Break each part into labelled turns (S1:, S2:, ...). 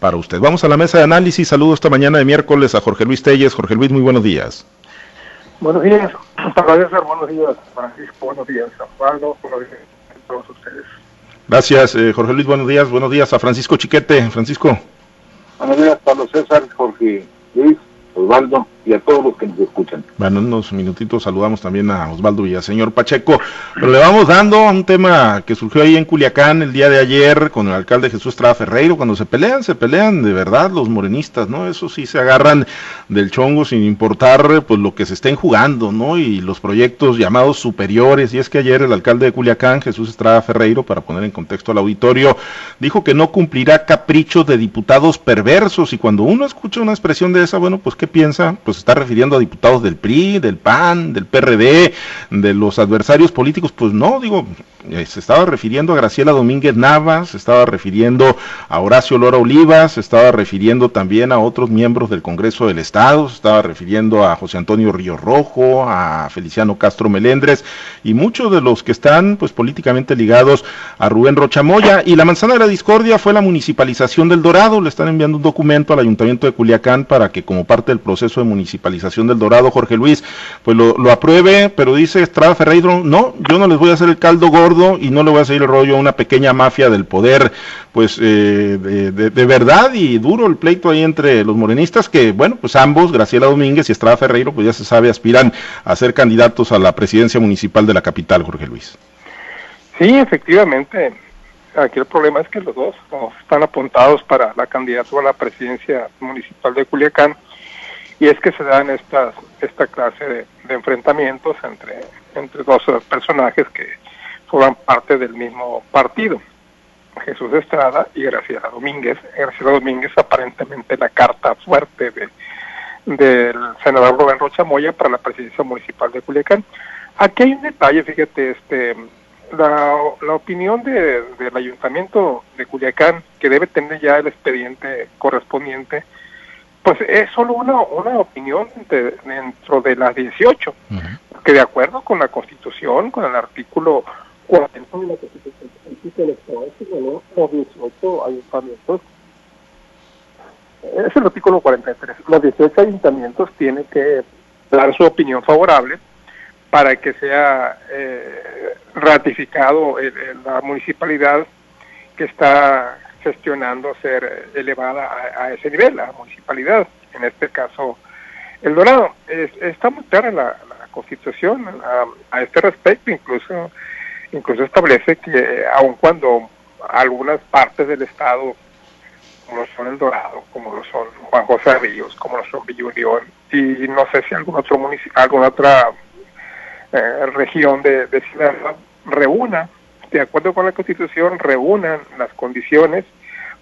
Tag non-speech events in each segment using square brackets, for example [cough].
S1: para usted. Vamos a la mesa de análisis. Saludo esta mañana de miércoles a Jorge Luis Telles. Jorge Luis, muy buenos días.
S2: Buenos días, para buenos días, Francisco, buenos días, Pablo, buenos días a todos ustedes.
S1: Gracias, eh, Jorge Luis, buenos días, buenos días a Francisco Chiquete. Francisco.
S3: Buenos días, Pablo César, Jorge Luis, Osvaldo y a todos los que nos escuchan.
S1: Bueno, en unos minutitos saludamos también a Osvaldo y al señor Pacheco, pero le vamos dando a un tema que surgió ahí en Culiacán el día de ayer con el alcalde Jesús Estrada Ferreiro, cuando se pelean, se pelean de verdad los morenistas, ¿no? Eso sí se agarran del chongo sin importar pues lo que se estén jugando, ¿no? Y los proyectos llamados superiores, y es que ayer el alcalde de Culiacán, Jesús Estrada Ferreiro, para poner en contexto al auditorio, dijo que no cumplirá caprichos de diputados perversos, y cuando uno escucha una expresión de esa, bueno, pues ¿qué piensa? Pues se está refiriendo a diputados del PRI, del PAN, del PRD, de los adversarios políticos, pues no, digo, eh, se estaba refiriendo a Graciela Domínguez Navas, se estaba refiriendo a Horacio Lora Olivas, se estaba refiriendo también a otros miembros del Congreso del Estado, se estaba refiriendo a José Antonio Río Rojo, a Feliciano Castro Melendres y muchos de los que están pues políticamente ligados a Rubén Rochamoya y la manzana de la discordia fue la municipalización del Dorado, le están enviando un documento al Ayuntamiento de Culiacán para que como parte del proceso de municipalización municipalización del Dorado, Jorge Luis, pues lo, apruebe, pero dice Estrada Ferreiro, no, yo no les voy a hacer el caldo gordo y no le voy a hacer el rollo a una pequeña mafia del poder, pues eh, de, verdad y duro el pleito ahí entre los morenistas, que bueno, pues ambos, Graciela Domínguez y Estrada Ferreiro, pues ya se sabe, aspiran a ser candidatos a la presidencia municipal de la capital, Jorge Luis.
S2: Sí, efectivamente. Aquí el problema es que los dos están apuntados para la candidatura a la presidencia municipal de Culiacán y es que se dan estas esta clase de, enfrentamientos entre entre dos personajes que forman parte del mismo partido Jesús Estrada y Graciela Domínguez. Graciela Domínguez aparentemente la carta fuerte de del senador Rubén Rocha Moya para la presidencia municipal de Culiacán. Aquí hay un detalle fíjate este la, la opinión de, del ayuntamiento de Culiacán que debe tener ya el expediente correspondiente pues es solo una, una opinión dentro de las 18, que de acuerdo con la Constitución, con el artículo 40 de la Constitución los 18 ayuntamientos, es el artículo 43, los 18 ayuntamientos tienen que dar su opinión favorable para que sea eh, ratificado la municipalidad que está gestionando ser elevada a, ese nivel, a la municipalidad, en este caso El Dorado. está muy clara la, Constitución a, este respecto, incluso incluso establece que aun cuando algunas partes del Estado, como lo son El Dorado, como lo son Juan José Ríos, como lo son Villa Unión, y no sé si algún otro municipio, alguna otra eh, región de, de reúna de acuerdo con la Constitución, reúnan las condiciones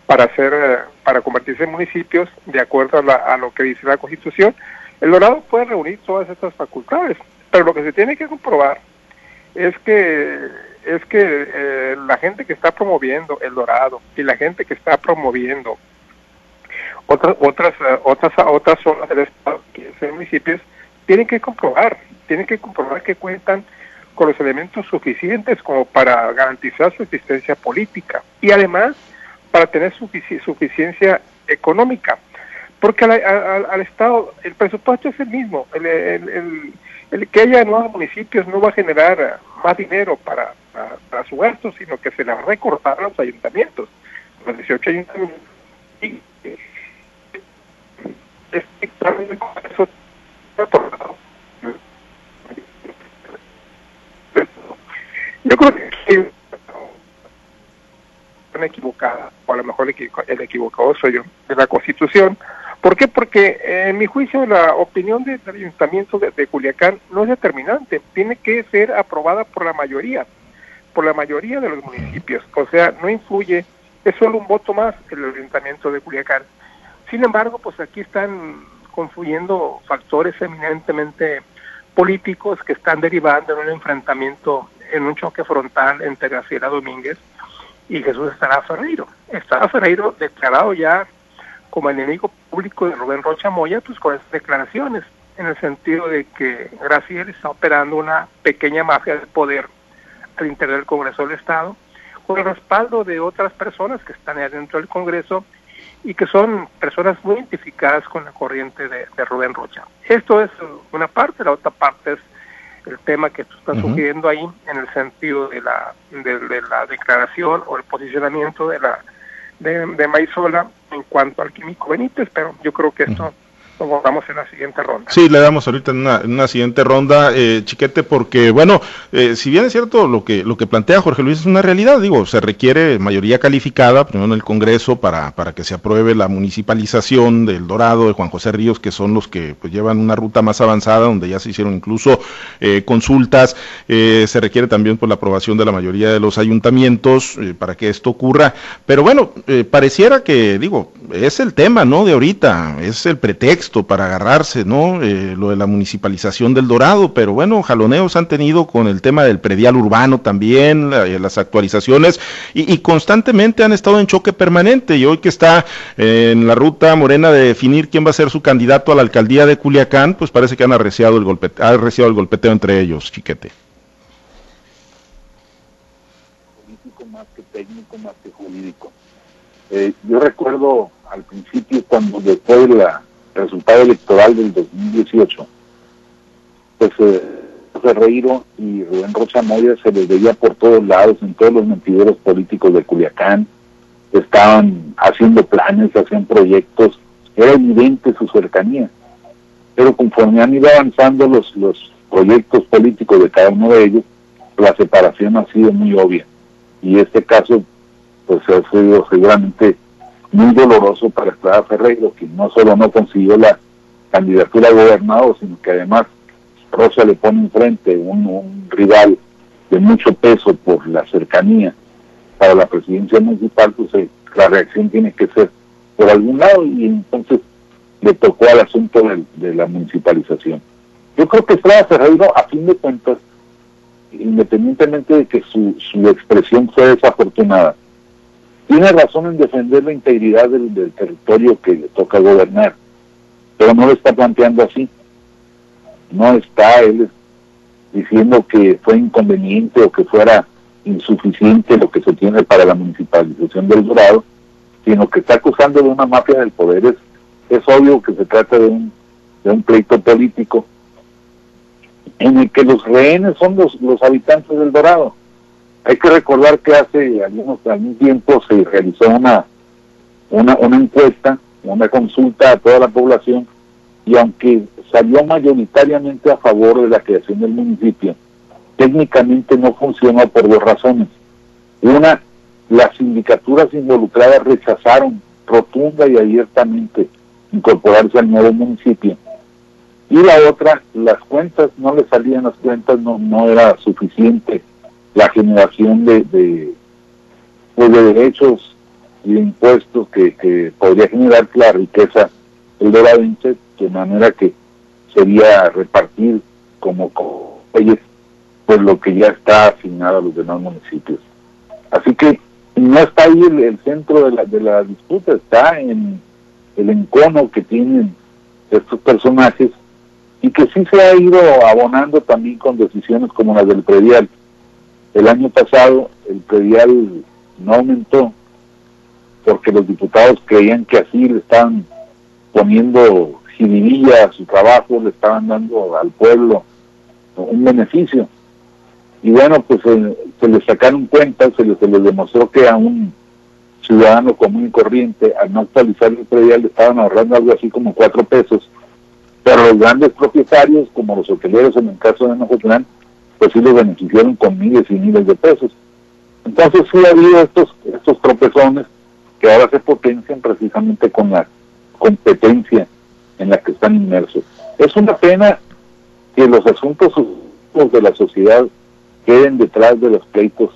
S2: para hacer, eh, para convertirse en municipios de acuerdo a, lo que dice la Constitución. El Dorado puede reunir todas estas facultades, pero lo que se tiene que comprobar es que es que eh, la gente que está promoviendo el Dorado y la gente que está promoviendo otras otras eh, otras otras zonas del estado, que son municipios, tienen que comprobar, tienen que comprobar que cuentan con los elementos suficientes como para garantizar su existencia política y además para tener suficiencia económica. Porque al, Estado el presupuesto es el mismo. El, que haya nuevos municipios no va a generar más dinero para, para, su gasto, sino que se le va a recortar a los ayuntamientos. Los 18 ayuntamientos. Y, este, yo creo que equivocada, o a lo mejor el equivocado soy yo, de la Constitución. ¿Por qué? Porque en mi juicio la opinión del Ayuntamiento de, Culiacán no es determinante, tiene que ser aprobada por la mayoría, por la mayoría de los municipios, o sea, no influye, es solo un voto más el Ayuntamiento de Culiacán. Sin embargo, pues aquí están confluyendo factores eminentemente políticos que están derivando en un enfrentamiento, en un choque frontal entre Graciela Domínguez y Jesús estará Ferreiro. Estará Ferreiro declarado ya como enemigo público de Rubén Rocha Moya, pues con estas declaraciones, en el sentido de que Graciela está operando una pequeña mafia de poder al interior del Congreso del Estado, con el respaldo de otras personas que están dentro del Congreso y que son personas muy identificadas con la corriente de, Rubén Rocha. Esto es una parte, la otra parte es el tema que tú estás sugiriendo ahí en el sentido de la, de, la declaración o el posicionamiento de la de, de Maizola en cuanto al químico Benítez, pero yo creo que esto lo en la siguiente ronda.
S1: Sí, le damos ahorita en una, siguiente ronda, eh, Chiquete, porque, bueno, eh, si bien es cierto lo que, lo que plantea Jorge Luis es una realidad, digo, se requiere mayoría calificada, primero en el Congreso, para, para que se apruebe la municipalización del Dorado, de Juan José Ríos, que son los que pues, llevan una ruta más avanzada, donde ya se hicieron incluso eh, consultas, se requiere también por la aprobación de la mayoría de los ayuntamientos para que esto ocurra, pero bueno, pareciera que, digo, es el tema, ¿no?, de ahorita, es el pretexto, para agarrarse, ¿no? Eh, lo de la municipalización del Dorado, pero bueno, jaloneos han tenido con el tema del predial urbano también, eh, las actualizaciones, y, constantemente han estado en choque permanente, y hoy que está en la ruta morena de definir quién va a ser su candidato a la alcaldía de Culiacán, pues parece que han arreciado el, golpe, ha arreciado el golpeteo entre ellos, chiquete.
S3: Político más que técnico, más que jurídico. Eh, yo recuerdo al principio cuando después de la resultado electoral del 2018, pues eh, Ferreiro y Rubén Rocha Moya se les veía por todos lados, en todos los mentideros políticos de Culiacán, estaban haciendo planes, hacían proyectos, era evidente su cercanía. Pero conforme han ido avanzando los, los proyectos políticos de cada uno de ellos, la separación ha sido muy obvia. Y este caso, pues ha sido seguramente muy doloroso para Estrada Ferreiro, que no solo no consiguió la candidatura a gobernador, sino que además Rosa le pone enfrente un, un rival de mucho peso por la cercanía para la presidencia municipal, pues eh, la reacción tiene que ser por algún lado y entonces le tocó al asunto de, la municipalización. Yo creo que Estrada Ferreiro, a fin de cuentas, independientemente de que su, su expresión fue desafortunada, tiene razón en defender la integridad del, territorio que le toca gobernar, pero no lo está planteando así. No está él diciendo que fue inconveniente o que fuera insuficiente lo que se tiene para la municipalización del Dorado, sino que está acusando de una mafia del poder. Es, es obvio que se trata de un, de un pleito político en el que los rehenes son los, los habitantes del Dorado hay que recordar que hace algunos, algún tiempo se realizó una, una, una encuesta, una consulta a toda la población y aunque salió mayoritariamente a favor de la creación del municipio, técnicamente no funcionó por dos razones. Una, las sindicaturas involucradas rechazaron rotunda y abiertamente incorporarse al nuevo municipio. Y la otra, las cuentas, no le salían las cuentas, no, no era suficiente la generación de, de, pues, de derechos y de impuestos que, podría generar la riqueza dorado de manera que sería repartir como, como pues lo que ya está asignado a los demás municipios. Así que no está ahí el, centro de la, de la disputa, está en el encono que tienen estos personajes y que sí se ha ido abonando también con decisiones como las del predial el año pasado el predial no aumentó porque los diputados creían que así le estaban poniendo jiribilla a su trabajo, le estaban dando al pueblo un beneficio. Y bueno, pues eh, se les sacaron cuentas, se les, se les demostró que a un ciudadano común y corriente, al no actualizar el predial, le estaban ahorrando algo así como cuatro pesos. Pero los grandes propietarios, como los hoteleros en el caso de Nojotlán, pues los beneficiaron con miles y miles de pesos. Entonces sí ha habido estos, estos tropezones que ahora se potencian precisamente con la competencia en la que están inmersos. Es una pena que los asuntos de la sociedad queden detrás de los pleitos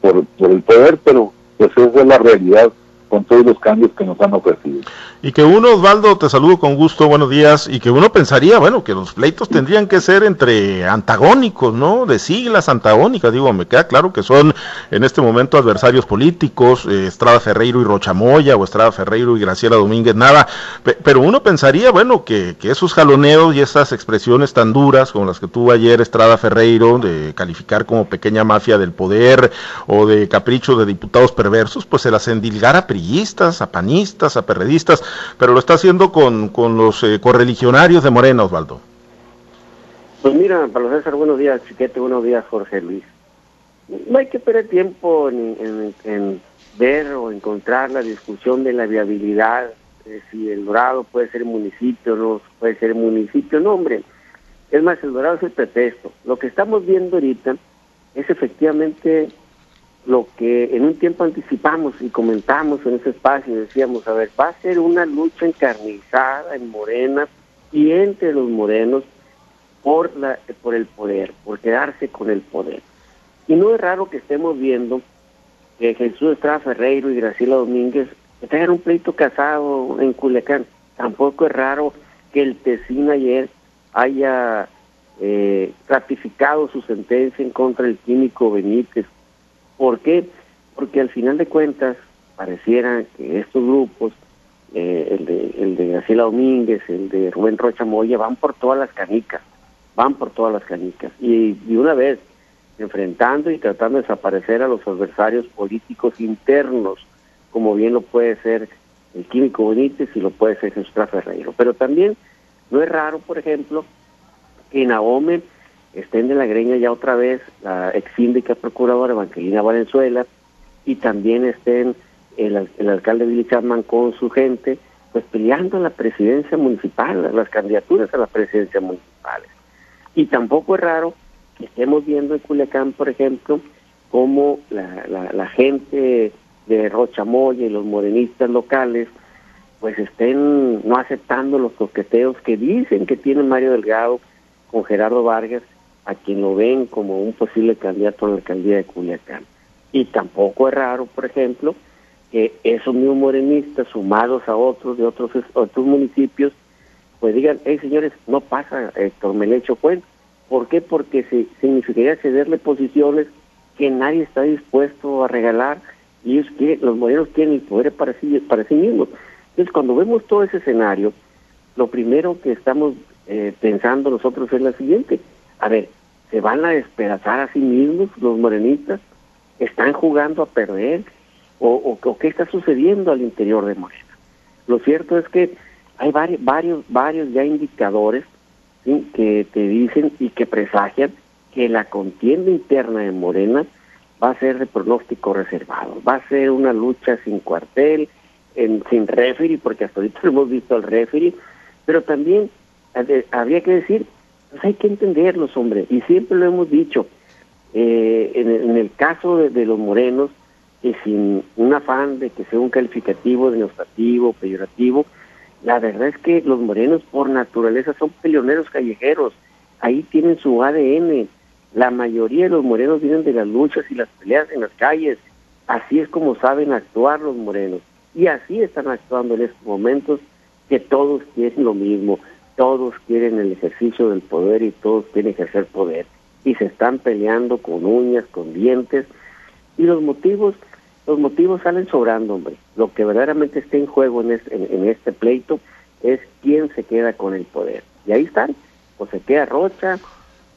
S3: por, por el poder, pero pues esa es la realidad con todos los cambios que nos han ofrecido.
S1: Y que uno, Osvaldo, te saludo con gusto, buenos días, y que uno pensaría, bueno, que los pleitos tendrían que ser entre antagónicos, ¿no? De siglas antagónicas, digo, me queda claro que son en este momento adversarios políticos, eh, Estrada Ferreiro y Rochamoya, o Estrada Ferreiro y Graciela Domínguez, nada, pero uno pensaría, bueno, que, que esos jaloneos y esas expresiones tan duras como las que tuvo ayer Estrada Ferreiro, de calificar como pequeña mafia del poder o de caprichos de diputados perversos, pues se las endilgara a panistas, a perredistas, pero lo está haciendo con, con los eh, correligionarios de Morena, Osvaldo.
S4: Pues mira, Pablo César, buenos días, Chiquete, buenos días, Jorge Luis. No hay que perder tiempo en, ver o encontrar la discusión de la viabilidad, si El Dorado puede ser municipio no puede ser municipio, no, hombre. Es más, El Dorado es el pretexto. Lo que estamos viendo ahorita es efectivamente lo que en un tiempo anticipamos y comentamos en ese espacio, decíamos, a ver, va a ser una lucha encarnizada en Morena y entre los morenos por, la, por el poder, por quedarse con el poder. Y no es raro que estemos viendo que Jesús Estrada Ferreiro y Graciela Domínguez tengan un pleito casado en Culiacán. Tampoco es raro que el Tecín ayer haya eh, ratificado su sentencia en contra del químico Benítez. ¿Por qué? Porque al final de cuentas pareciera que estos grupos, eh, el, de, el de Graciela Domínguez, el de Rubén Rocha Moya, van por todas las canicas, van por todas las canicas. Y una vez, enfrentando y tratando de desaparecer a los adversarios políticos internos, como bien lo puede ser el químico Benítez y lo puede ser Jesús Ferreiro. Pero también no es raro, por ejemplo, que en Ahome estén de la greña ya otra vez la ex síndica procuradora Evangelina Valenzuela y también estén el, alcalde Billy Chapman con su gente, pues peleando la presidencia municipal, las candidaturas a la presidencia municipales. Y tampoco es raro que estemos viendo en Culiacán, por ejemplo, cómo la, la, la gente de Rochamoya y los morenistas locales pues estén no aceptando los coqueteos que dicen que tiene Mario Delgado con Gerardo Vargas, a quien lo ven como un posible candidato a la alcaldía de Culiacán. Y tampoco es raro, por ejemplo, que esos mismos morenistas, sumados a otros de otros, otros municipios, pues digan, hey señores, no pasa Héctor Melecho Cuento. ¿Por qué? Porque se, significaría cederle posiciones que nadie está dispuesto a regalar y ellos quieren, los morenos quieren el poder para sí, para sí mismos. Entonces, cuando vemos todo ese escenario, lo primero que estamos eh, pensando nosotros es la siguiente. A ver, ¿se van a despedazar a sí mismos los morenistas? ¿Están jugando a perder? ¿O, qué está sucediendo al interior de Morena? Lo cierto es que hay varios, varios, varios ya indicadores que te dicen y que presagian que la contienda interna de Morena va a ser de pronóstico reservado, va a ser una lucha sin cuartel, en, sin referee, porque hasta ahorita [laughs] hemos visto al referee, pero también habría que decir, pues hay que entenderlos, hombre, y siempre lo hemos dicho, eh, en, el caso de, los morenos, que sin un afán de que sea un calificativo denostativo, peyorativo, la verdad es que los morenos por naturaleza son peleoneros callejeros, ahí tienen su ADN, la mayoría de los morenos vienen de las luchas y las peleas en las calles, así es como saben actuar los morenos, y así están actuando en estos momentos que todos quieren lo mismo, todos quieren el ejercicio del poder y todos quieren ejercer poder. Y se están peleando con uñas, con dientes. Y los motivos, los motivos salen sobrando, hombre. Lo que verdaderamente está en juego en este, pleito es quién se queda con el poder. Y ahí están. O se queda Rocha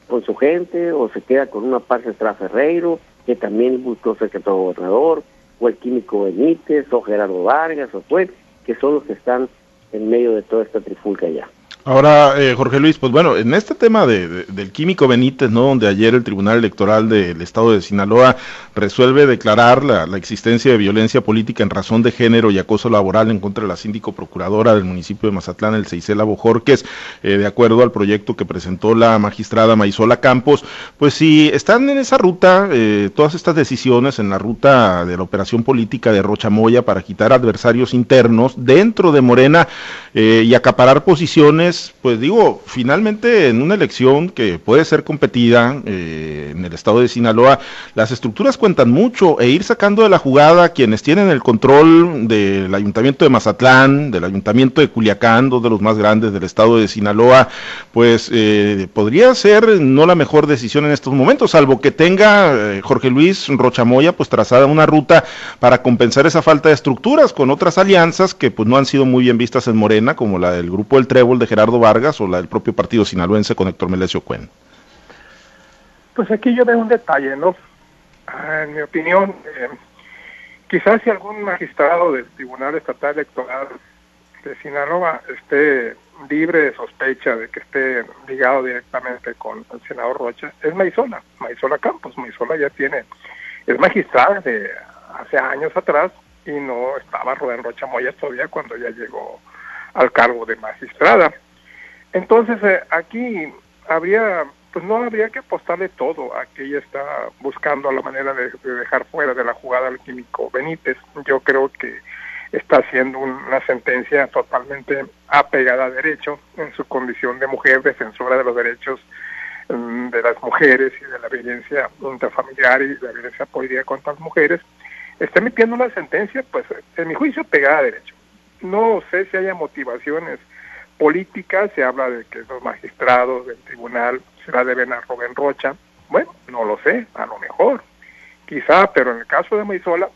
S4: con su gente, o se queda con una parte de Ferreiro, que también buscó secretario gobernador, o el químico Benítez, o Gerardo Vargas, o fue, que son los que están en medio de toda esta trifulca ya.
S1: Ahora, eh, Jorge Luis, pues bueno, en este tema de, del químico Benítez, ¿no? Donde ayer el Tribunal Electoral del Estado de Sinaloa resuelve declarar la, existencia de violencia política en razón de género y acoso laboral en contra de la síndico procuradora del municipio de Mazatlán, el Seisela Bojorques, eh, de acuerdo al proyecto que presentó la magistrada Maisola Campos, pues si están en esa ruta, eh, todas estas decisiones en la ruta de la operación política de Rocha Moya para quitar adversarios internos dentro de Morena y acaparar posiciones, pues digo, finalmente en una elección que puede ser competida eh, en el estado de Sinaloa, las estructuras cuentan mucho e ir sacando de la jugada quienes tienen el control del ayuntamiento de Mazatlán, del ayuntamiento de Culiacán, dos de los más grandes del estado de Sinaloa, pues eh, podría ser no la mejor decisión en estos momentos, salvo que tenga eh, Jorge Luis Rochamoya pues trazada una ruta para compensar esa falta de estructuras con otras alianzas que pues no han sido muy bien vistas en Morena, como la del grupo El Trébol de Gerardo Vargas o la del propio partido sinaloense con Héctor Melesio Cuen?
S2: Pues aquí yo veo un detalle, ¿no? Ah, en mi opinión, eh, quizás si algún magistrado del Tribunal Estatal Electoral de Sinaloa esté libre de sospecha de que esté ligado directamente con el senador Rocha, es Maisola, Maisola Campos. Maisola ya tiene, es magistrada de hace años atrás y no estaba Rubén Rocha Moya todavía cuando ya llegó al cargo de magistrada. Entonces eh, aquí habría, pues no habría que apostarle todo a que ella está buscando la manera de, dejar fuera de la jugada al químico Benítez. Yo creo que está haciendo una sentencia totalmente apegada a derecho en su condición de mujer defensora de los derechos mm, de las mujeres y de la violencia intrafamiliar y la violencia política contra las mujeres, está emitiendo una sentencia, pues, en mi juicio, pegada a derecho. No sé si haya motivaciones políticas, se habla de que los magistrados del tribunal se la deben a Rubén Rocha. Bueno, no lo sé, a lo mejor, quizá, pero en el caso de Maisola,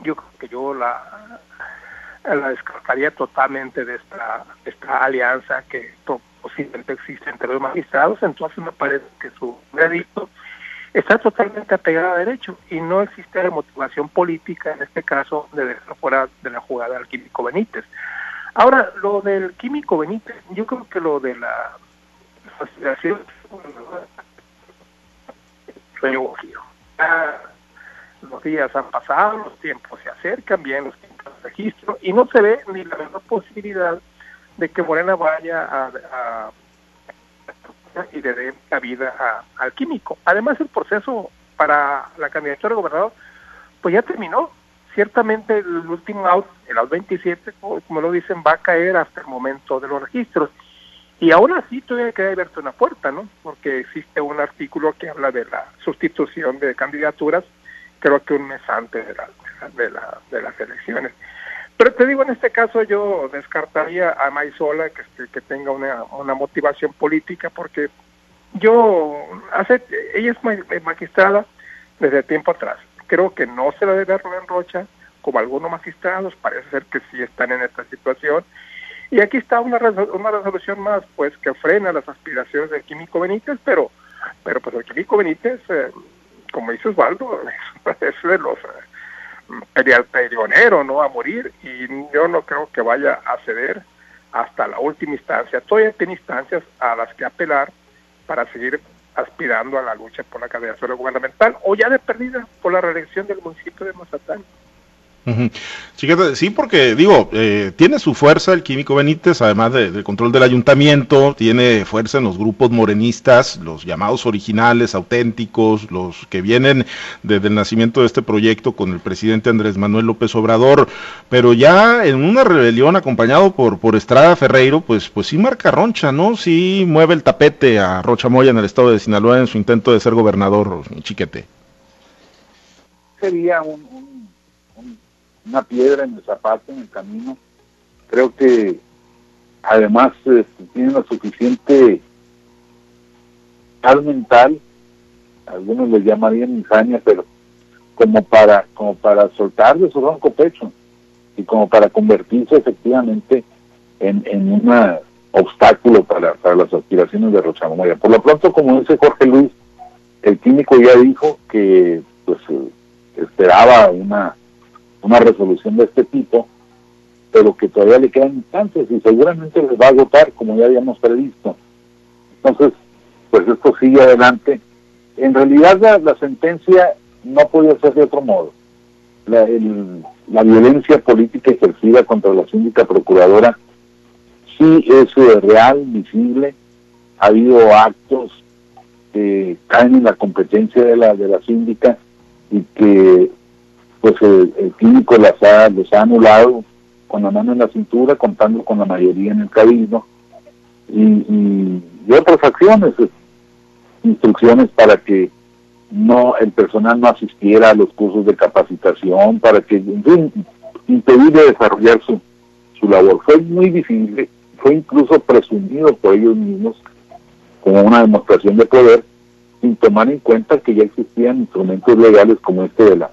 S2: yo creo que yo la, la descartaría totalmente de esta, esta alianza que posiblemente existe entre los magistrados, entonces me parece que su veredicto está totalmente apegada a derecho y no existe la motivación política, en este caso, de dejar fuera de la jugada al químico Benítez. Ahora, lo del químico Benítez, yo creo que lo de la asociación sueño los días han pasado, los tiempos se acercan, bien los tiempos de registro, y no se ve ni la menor posibilidad de que Morena vaya a y le dé la vida al químico. Además, el proceso para la candidatura de gobernador, pues ya terminó. Ciertamente el último out, el out 27, como lo dicen, va a caer hasta el momento de los registros. Y ahora sí todavía queda abierta una puerta, ¿no? Porque existe un artículo que habla de la sustitución de candidaturas, creo que un mes antes de, de, la, de las elecciones. Pero te digo, en este caso yo descartaría a Maisola que, este, que tenga una, una motivación política porque yo, hace, ella es magistrada desde tiempo atrás. Creo que no se la debe a Rubén Rocha, como algunos magistrados, parece ser que sí están en esta situación. Y aquí está una, una resolución más, pues, que frena las aspiraciones del Químico Benítez, pero, pero pues el Químico Benítez, eh, como dice Osvaldo, [laughs] es, de los... Eh, ¿no? A morir y yo no creo que vaya a ceder hasta la última instancia. Todavía tiene instancias a las que apelar para seguir aspirando a la lucha por la candidatura gubernamental o ya de perdida por la reelección del municipio de Mazatán
S1: sí, porque digo, eh, tiene su fuerza el Químico Benítez, además del control del ayuntamiento, tiene fuerza en los grupos morenistas, los llamados originales, auténticos, los que vienen desde el nacimiento de este proyecto con el presidente Andrés Manuel López Obrador, pero ya en una rebelión acompañado por, por Estrada Ferreiro, pues, pues sí marca roncha, ¿no? Sí mueve el tapete a Rocha Moya en el estado de Sinaloa en su intento de ser gobernador, chiquete.
S3: Sería un una piedra en el zapato, en el camino. Creo que además este, tiene la suficiente paz mental, algunos le llamarían insania, pero como para, como para soltar de su ronco pecho y como para convertirse efectivamente en, en un obstáculo para, para las aspiraciones de Rochamoya. Por lo pronto, como dice Jorge Luis, el químico ya dijo que pues eh, esperaba una una resolución de este tipo, pero que todavía le quedan instancias y seguramente les va a agotar como ya habíamos previsto. Entonces, pues esto sigue adelante. En realidad la, sentencia no podía ser de otro modo. La, la violencia política ejercida contra la síndica procuradora sí es eh, real, visible. Ha habido actos que caen en la competencia de la, de la síndica y que pues el, químico las ha, los ha anulado con la mano en la cintura, contando con la mayoría en el cabildo, y, otras acciones, eh, instrucciones para que no el personal no asistiera a los cursos de capacitación, para que, en fin, impedir de desarrollar su, su labor. Fue muy visible, fue incluso presumido por ellos mismos como una demostración de poder, sin tomar en cuenta que ya existían instrumentos legales como este de la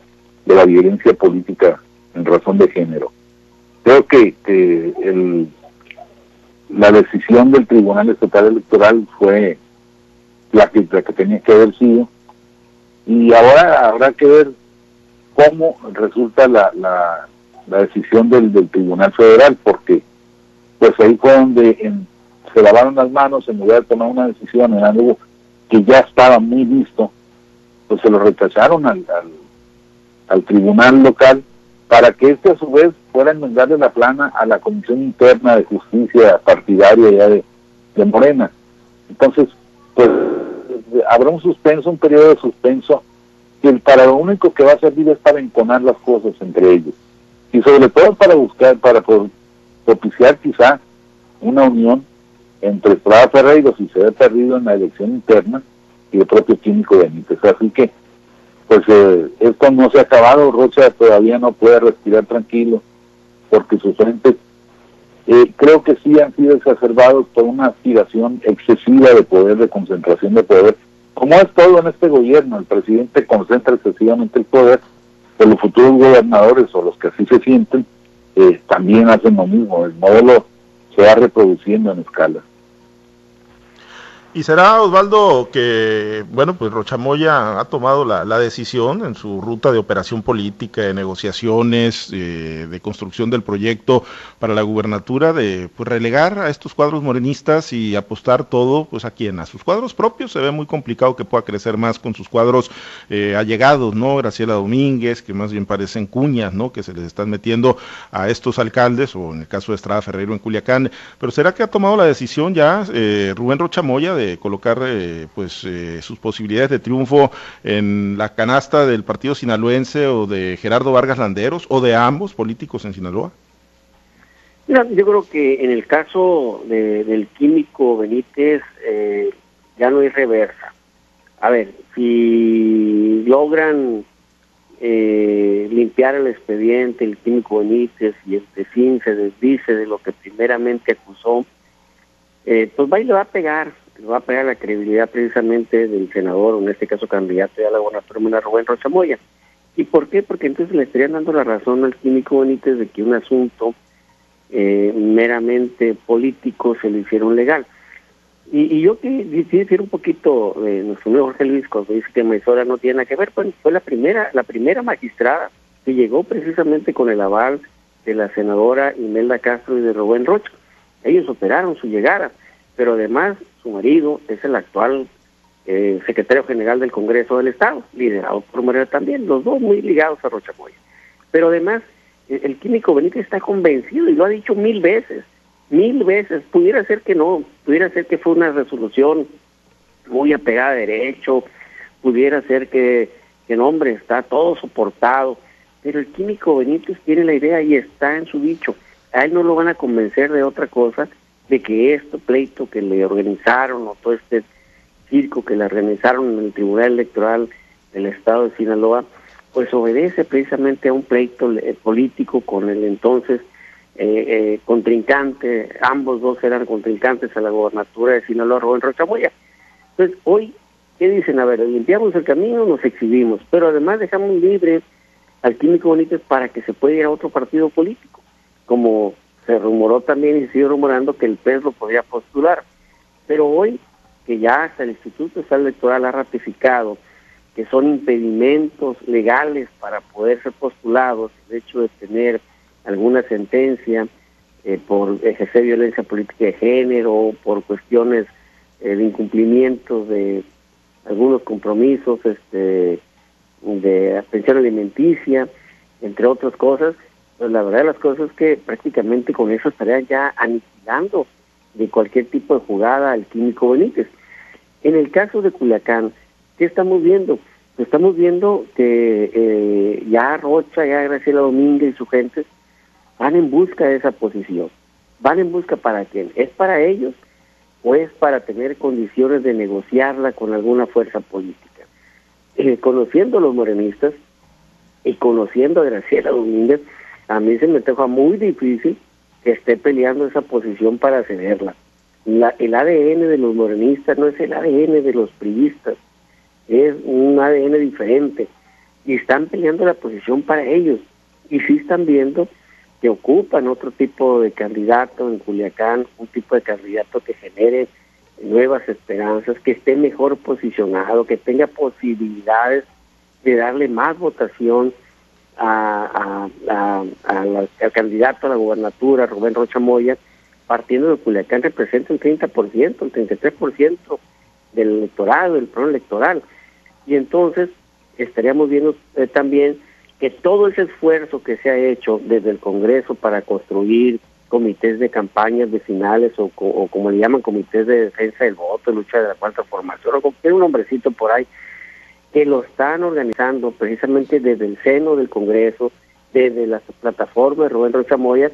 S3: de la violencia política en razón de género. Creo que, el, la decisión del Tribunal Estatal Electoral fue la que, la que tenía que haber sido y ahora habrá que ver cómo resulta la, la, decisión del, del, Tribunal Federal, porque pues ahí fue donde se lavaron las manos en lugar de tomar una decisión en algo que ya estaba muy visto, pues se lo rechazaron al, al, al tribunal local para que este a su vez fuera enmendarle la plana a la Comisión Interna de Justicia Partidaria ya de, de Morena. Entonces, pues habrá un suspenso, un periodo de suspenso, que para lo único que va a servir es para enconar las cosas entre ellos. Y sobre todo para buscar, para propiciar quizá una unión entre Estrada Ferreiro si se ve perdido en la elección interna y el propio Químico Benítez. Así que pues eh, esto no se ha acabado, Rocha todavía no puede respirar tranquilo, porque sus frentes eh, creo que sí han sido exacerbados por una aspiración excesiva de poder, de concentración de poder, como es todo en este gobierno, el presidente concentra excesivamente el poder, pero los futuros gobernadores o los que así se sienten, eh, también hacen lo mismo, el modelo se va reproduciendo en escala.
S1: Y será, Osvaldo, que, bueno, pues Rochamoya ha tomado la, decisión en su ruta de operación política, de negociaciones, eh, de construcción del proyecto para la gubernatura, de pues, relegar a estos cuadros morenistas y apostar todo, pues a quién, a sus cuadros propios. Se ve muy complicado que pueda crecer más con sus cuadros eh, allegados, ¿no? Graciela Domínguez, que más bien parecen cuñas, ¿no? Que se les están metiendo a estos alcaldes, o en el caso de Estrada Ferreiro en Culiacán. Pero será que ha tomado la decisión ya eh, Rubén Rochamoya de colocar eh, pues eh, sus posibilidades de triunfo en la canasta del partido sinaloense o de Gerardo Vargas Landeros o de ambos políticos en Sinaloa?
S4: yo creo que en el caso del químico Benítez eh, ya no hay reversa. A ver, si logran limpiar el expediente, el químico Benítez y este fin se desdice de lo que primeramente acusó, pues va y le va a pegar va a pegar la credibilidad precisamente del senador, o en este caso candidato a la gobernatura, Rubén Rocha Moya. ¿Y por qué? Porque entonces le estarían dando la razón al químico Benítez de que un asunto eh, meramente político se lo hicieron legal. Y, yo quisiera decir un poquito de nuestro amigo Jorge Luis cuando dice que Maizora no tiene nada que ver, pues fue la primera, la primera magistrada que llegó precisamente con el aval de la senadora Imelda Castro y de Rubén Rocha. Ellos operaron su llegada, pero además su marido es el actual eh, secretario general del Congreso del Estado, liderado por Morena también, los dos muy ligados a Rochamoya. Pero además, e, el químico Benítez está convencido y lo ha dicho mil veces, mil veces. Pudiera ser que no, pudiera ser que fue una resolución muy apegada a derecho, pudiera ser que, que no, hombre, está todo soportado, pero el químico Benítez tiene la idea y está en su dicho. A él no lo van a convencer de otra cosa de que este pleito que le organizaron o todo este circo que le organizaron en el Tribunal Electoral del Estado de Sinaloa, pues obedece precisamente a un pleito eh, político con el entonces eh, eh, contrincante, ambos dos eran contrincantes a la gobernatura de Sinaloa, Rubén Rochamoya. Entonces, hoy, ¿qué dicen? A ver, limpiamos el camino, nos exhibimos, pero además dejamos libre al Químico Bonito para que se pueda ir a otro partido político, como se rumoró también y sigue rumorando que el PES lo podría postular. Pero hoy, que ya hasta el Instituto Electoral ha ratificado que son impedimentos legales para poder ser postulados, el hecho de tener alguna sentencia eh, por ejercer violencia política de género, por cuestiones eh, de incumplimiento de algunos compromisos este, de atención alimenticia, entre otras cosas, pues la verdad de las cosas es que prácticamente con eso estarían ya aniquilando de cualquier tipo de jugada al químico Benítez. En el caso de Culiacán, ¿qué estamos viendo? Pues estamos viendo que eh, ya Rocha, ya Graciela Domínguez y su gente van en busca de esa posición. ¿Van en busca para quién? ¿Es para ellos o es para tener condiciones de negociarla con alguna fuerza política? Eh, conociendo a los morenistas y conociendo a Graciela Domínguez, a mí se me toca muy difícil que esté peleando esa posición para cederla. La, el ADN de los morenistas no es el ADN de los priistas, es un ADN diferente y están peleando la posición para ellos y sí están viendo que ocupan otro tipo de candidato en Culiacán, un tipo de candidato que genere nuevas esperanzas, que esté mejor posicionado, que tenga posibilidades de darle más votación a, al candidato a la gubernatura, Rubén Rocha Moya, partiendo de Culiacán representa un 30%, un 33% del electorado, del plano electoral. Y entonces estaríamos viendo eh, también que todo ese esfuerzo que se ha hecho desde el Congreso para construir comités de campañas vecinales o, como le llaman comités de defensa del voto, lucha de la cuarta formación, o cualquier un hombrecito por ahí, que lo están organizando precisamente desde el seno del Congreso, desde las plataformas de Rubén Rocha Moya,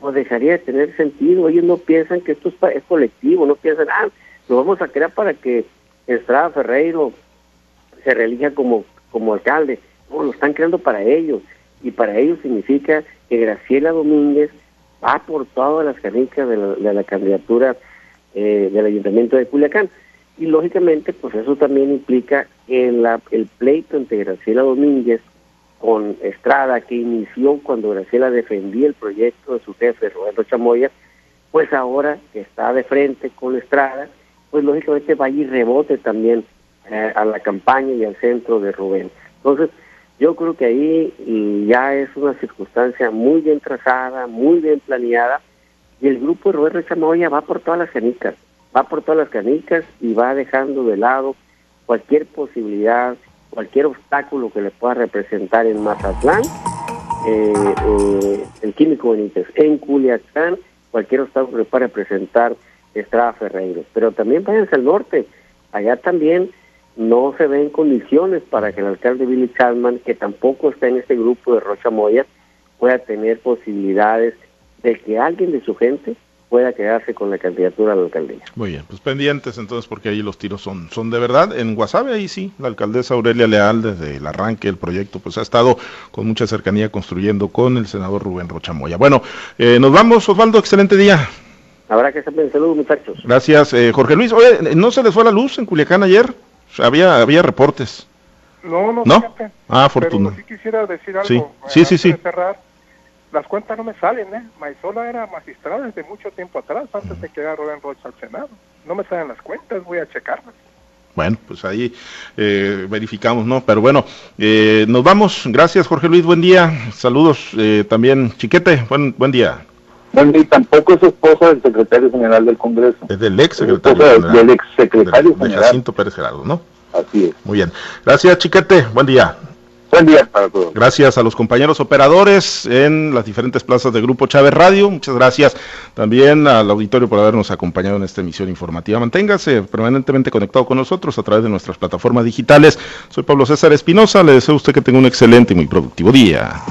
S4: pues dejaría de tener sentido. Ellos no piensan que esto es, colectivo, no piensan, ah, lo vamos a crear para que Estrada Ferreiro se reelija como, como alcalde. No, lo están creando para ellos. Y para ellos significa que Graciela Domínguez va por todas las canicas de la, candidatura eh, del Ayuntamiento de Culiacán. Y lógicamente, pues eso también implica la, el pleito entre Graciela Domínguez con Estrada, que inició cuando Graciela defendía el proyecto de su jefe, Roberto Chamoya, pues ahora que está de frente con Estrada, pues lógicamente va ir rebote también eh, a la campaña y al centro de Rubén. Entonces, yo creo que ahí ya es una circunstancia muy bien trazada, muy bien planeada, y el grupo de Roberto Chamoya va por todas las canicas, va por todas las canicas y va dejando de lado cualquier posibilidad, cualquier obstáculo que le pueda representar en Mazatlán, eh, eh, el Químico Benítez, en Culiacán, cualquier obstáculo que le pueda representar Estrada Ferreiro. Pero también váyanse al norte, allá también no se ven condiciones para que el alcalde Billy Chapman, que tampoco está en este grupo de Rocha Moya, pueda tener posibilidades de que alguien de su gente pueda quedarse con la candidatura a la alcaldía.
S1: Muy bien, pues pendientes entonces porque ahí los tiros son, son de verdad. En Guasave ahí sí, la alcaldesa Aurelia Leal desde el arranque del proyecto pues ha estado con mucha cercanía construyendo con el senador Rubén Rochamoya. Bueno, eh, nos vamos Osvaldo, excelente día.
S4: Habrá que saber, saludos muchachos.
S1: Gracias, eh, Jorge Luis. Oye, ¿no se les fue la luz en Culiacán ayer? Había, había reportes.
S2: No, no,
S1: ¿No? Ah, fortuna.
S2: sí quisiera decir algo.
S1: Sí, sí, sí. sí
S2: las cuentas no me salen, ¿eh? Maisola era magistrada desde mucho tiempo atrás, antes de que llegara Rubén Rocha al Senado. No me salen las cuentas, voy a checarlas.
S1: Bueno, pues ahí eh, verificamos, ¿no? Pero bueno, eh, nos vamos. Gracias, Jorge Luis. Buen día. Saludos eh, también, Chiquete. Buen, buen día.
S3: Bueno, y tampoco es esposa del secretario general del Congreso.
S1: Es del ex secretario general.
S3: Del ex secretario
S1: general. De Jacinto Pérez Gerardo, ¿no?
S3: Así es.
S1: Muy bien. Gracias, Chiquete. Buen día.
S3: Buen día para todos.
S1: Gracias a los compañeros operadores en las diferentes plazas de Grupo Chávez Radio. Muchas gracias también al auditorio por habernos acompañado en esta emisión informativa. Manténgase permanentemente conectado con nosotros a través de nuestras plataformas digitales. Soy Pablo César Espinosa. Le deseo a usted que tenga un excelente y muy productivo día.